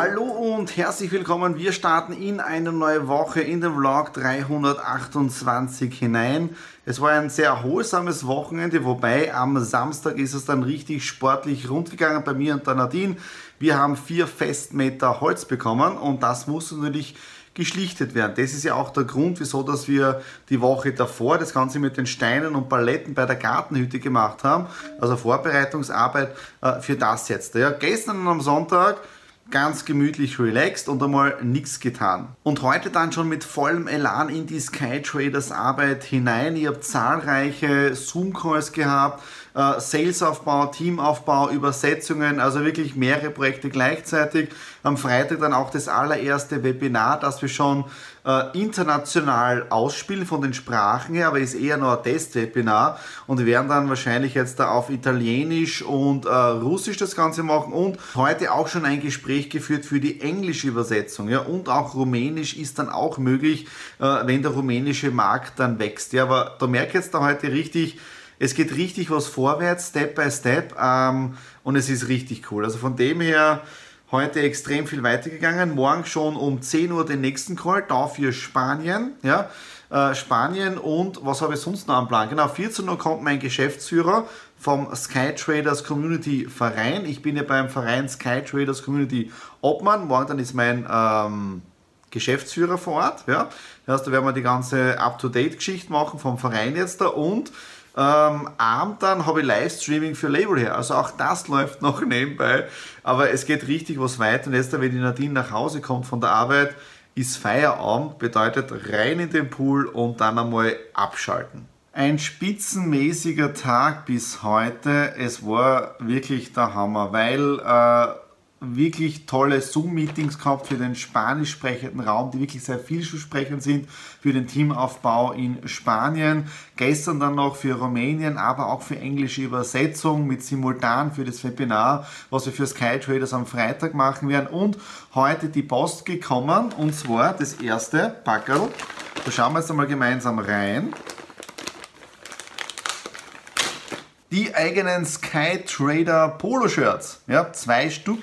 Hallo und herzlich willkommen. Wir starten in eine neue Woche in den Vlog 328 hinein. Es war ein sehr erholsames Wochenende, wobei am Samstag ist es dann richtig sportlich rundgegangen bei mir und der Nadine. Wir haben vier Festmeter Holz bekommen und das muss natürlich geschlichtet werden. Das ist ja auch der Grund, wieso dass wir die Woche davor das Ganze mit den Steinen und Paletten bei der Gartenhütte gemacht haben. Also Vorbereitungsarbeit äh, für das jetzt. Ja, gestern am Sonntag ganz gemütlich relaxed und einmal nichts getan. Und heute dann schon mit vollem Elan in die Skytraders Arbeit hinein. Ich habe zahlreiche Zoom-Calls gehabt, äh, Salesaufbau, Teamaufbau, Übersetzungen, also wirklich mehrere Projekte gleichzeitig. Am Freitag dann auch das allererste Webinar, das wir schon äh, international ausspielen von den Sprachen her, aber ist eher noch ein Testwebinar. Und wir werden dann wahrscheinlich jetzt da auf Italienisch und äh, Russisch das Ganze machen und heute auch schon ein Gespräch geführt für die englische Übersetzung, ja, und auch Rumänisch ist dann auch möglich, äh, wenn der rumänische Markt dann wächst, ja, aber da merke ich jetzt da heute richtig, es geht richtig was vorwärts, Step by Step ähm, und es ist richtig cool. Also von dem her heute extrem viel weitergegangen. Morgen schon um 10 Uhr den nächsten Call, da für Spanien. Ja, äh, Spanien und was habe ich sonst noch am Plan? Genau, 14 Uhr kommt mein Geschäftsführer vom Sky Traders Community Verein. Ich bin ja beim Verein Sky Traders Community Obmann. Morgen dann ist mein ähm, Geschäftsführer vor Ort. Ja. Das heißt, da werden wir die ganze Up-to-Date-Geschichte machen vom Verein jetzt da und ähm, Abend dann habe ich Livestreaming für Label her. Also auch das läuft noch nebenbei. Aber es geht richtig was weiter. Und jetzt, wenn die Nadine nach Hause kommt von der Arbeit, ist Feierabend, bedeutet rein in den Pool und dann einmal abschalten. Ein spitzenmäßiger Tag bis heute. Es war wirklich der Hammer, weil äh, wirklich tolle Zoom-Meetings gehabt für den spanisch sprechenden Raum, die wirklich sehr vielsprechend sind für den Teamaufbau in Spanien. Gestern dann noch für Rumänien, aber auch für englische Übersetzung mit Simultan für das Webinar, was wir für Sky Traders am Freitag machen werden. Und heute die Post gekommen und zwar das erste Packerl. Da schauen wir jetzt einmal gemeinsam rein. Die eigenen Sky Trader Polo Shirts. Ja, zwei Stück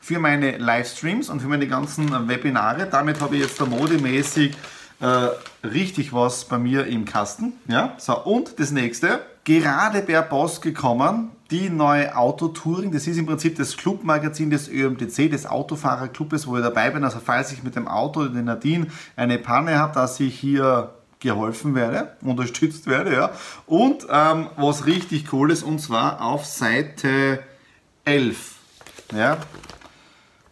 für meine Livestreams und für meine ganzen Webinare. Damit habe ich jetzt da modemäßig äh, richtig was bei mir im Kasten. Ja, so und das nächste, gerade per Post gekommen, die neue Autotouring. Das ist im Prinzip das Clubmagazin des ÖMTC, des Autofahrerclubes, wo ich dabei bin. Also falls ich mit dem Auto, den Nadine, eine Panne habe, dass ich hier geholfen werde, unterstützt werde. Ja. Und ähm, was richtig cool ist, und zwar auf Seite 11. Ja,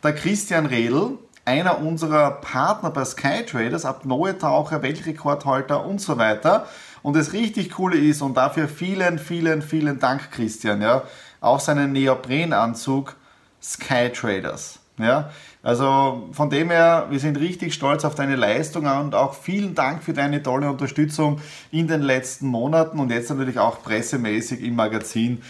der Christian Redl, einer unserer Partner bei Skytraders, ab neue Taucher, Weltrekordhalter und so weiter. Und das richtig Coole ist, und dafür vielen, vielen, vielen Dank, Christian, ja, auch seinen Neoprenanzug Skytraders. Ja, also von dem her, wir sind richtig stolz auf deine Leistung und auch vielen Dank für deine tolle Unterstützung in den letzten Monaten und jetzt natürlich auch pressemäßig im Magazin.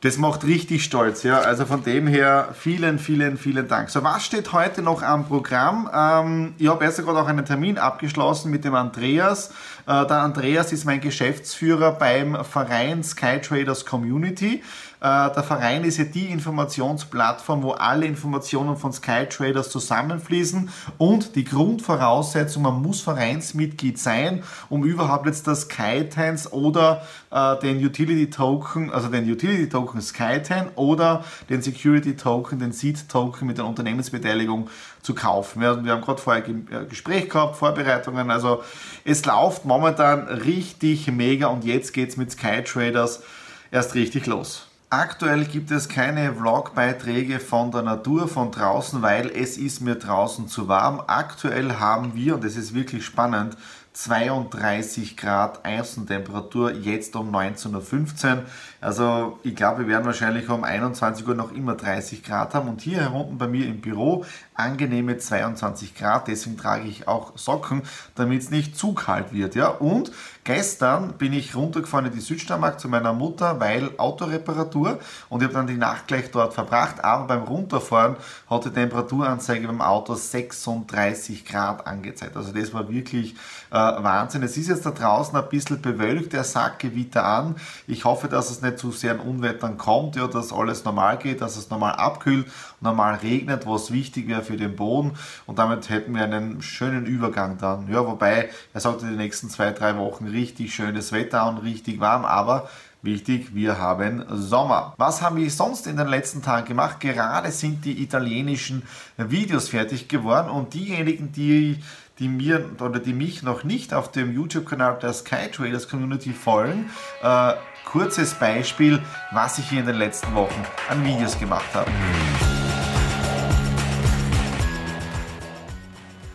Das macht richtig stolz, ja. Also von dem her vielen, vielen, vielen Dank. So, was steht heute noch am Programm? Ähm, ich habe erst gerade auch einen Termin abgeschlossen mit dem Andreas. Äh, der Andreas ist mein Geschäftsführer beim Verein Sky Traders Community. Äh, der Verein ist ja die Informationsplattform, wo alle Informationen von Sky Traders zusammenfließen und die Grundvoraussetzung, man muss Vereinsmitglied sein, um überhaupt jetzt das SkyTens oder äh, den Utility Token, also den Utility Token SkyTen oder den Security Token, den Seed Token mit der Unternehmensbeteiligung zu kaufen. Wir, wir haben gerade vorher ein äh, Gespräch gehabt, Vorbereitungen, also es läuft momentan richtig mega und jetzt geht es mit Sky Traders erst richtig los. Aktuell gibt es keine Vlog-Beiträge von der Natur, von draußen, weil es ist mir draußen zu warm. Aktuell haben wir, und das ist wirklich spannend, 32 Grad Außentemperatur, jetzt um 19.15 Uhr. Also ich glaube, wir werden wahrscheinlich um 21 Uhr noch immer 30 Grad haben. Und hier unten bei mir im Büro angenehme 22 Grad. Deswegen trage ich auch Socken, damit es nicht zu kalt wird. Ja? Und Gestern bin ich runtergefahren in die Südsteiermark zu meiner Mutter, weil Autoreparatur und ich habe dann die Nacht gleich dort verbracht, aber beim Runterfahren hat die Temperaturanzeige beim Auto 36 Grad angezeigt. Also das war wirklich äh, Wahnsinn. Es ist jetzt da draußen ein bisschen bewölkt, der Sackgewitter an. Ich hoffe, dass es nicht zu sehr an Unwettern kommt, ja, dass alles normal geht, dass es normal abkühlt, normal regnet, was wichtig wäre für den Boden und damit hätten wir einen schönen Übergang dann. Ja, wobei, er sagte die nächsten zwei, drei Wochen richtig schönes Wetter und richtig warm, aber Wichtig, wir haben Sommer. Was haben wir sonst in den letzten Tagen gemacht? Gerade sind die italienischen Videos fertig geworden und diejenigen, die, die mir oder die mich noch nicht auf dem YouTube-Kanal der Sky Traders Community folgen, äh, kurzes Beispiel, was ich hier in den letzten Wochen an Videos gemacht habe.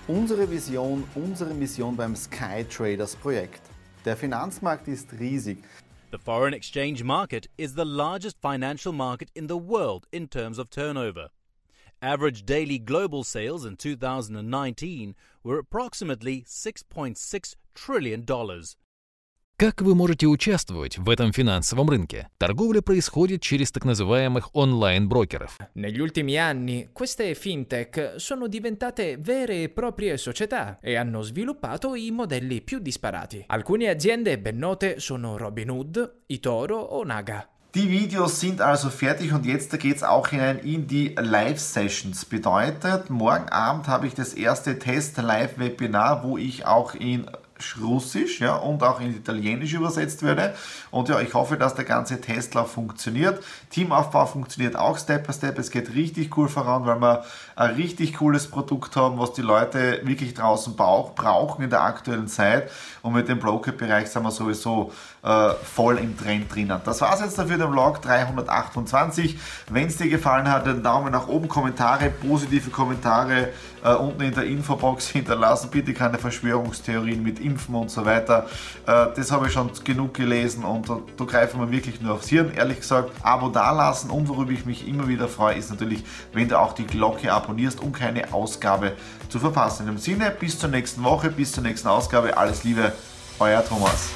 Unsere Vision, unsere Mission beim Sky Traders Projekt. Der Finanzmarkt ist riesig. The foreign exchange market is the largest financial market in the world in terms of turnover. Average daily global sales in 2019 were approximately $6.6 trillion. Как вы можете участвовать в этом финансовом рынке? Торговля происходит через так называемых онлайн-брокеров. Negli ultimi anni queste fintech sono diventate vere e proprie società e hanno sviluppato i modelli più disparati. Alcune aziende ben note sono Robinhood, eToro o Naga. Die Videos sind also fertig und jetzt geht es auch hinein in die Live-Sessions. Bedeutet, morgen Abend habe ich das erste Test-Live-Webinar, wo ich auch in Russisch ja, und auch in Italienisch übersetzt werde. Und ja, ich hoffe, dass der ganze Testlauf funktioniert. Teamaufbau funktioniert auch Step by Step. Es geht richtig cool voran, weil wir ein richtig cooles Produkt haben, was die Leute wirklich draußen brauchen in der aktuellen Zeit. Und mit dem Broker-Bereich sind wir sowieso äh, voll im Trend drinnen. Das war es jetzt dafür, der Vlog 328. Wenn es dir gefallen hat, einen Daumen nach oben, Kommentare, positive Kommentare äh, unten in der Infobox hinterlassen. Bitte keine Verschwörungstheorien mit Impfen und so weiter. Äh, das habe ich schon genug gelesen und da, da greifen wir wirklich nur aufs Hirn. Ehrlich gesagt, Abo dalassen und worüber ich mich immer wieder freue, ist natürlich, wenn du auch die Glocke abonnierst, um keine Ausgabe zu verpassen. In dem Sinne, bis zur nächsten Woche, bis zur nächsten Ausgabe. Alles Liebe, euer Thomas.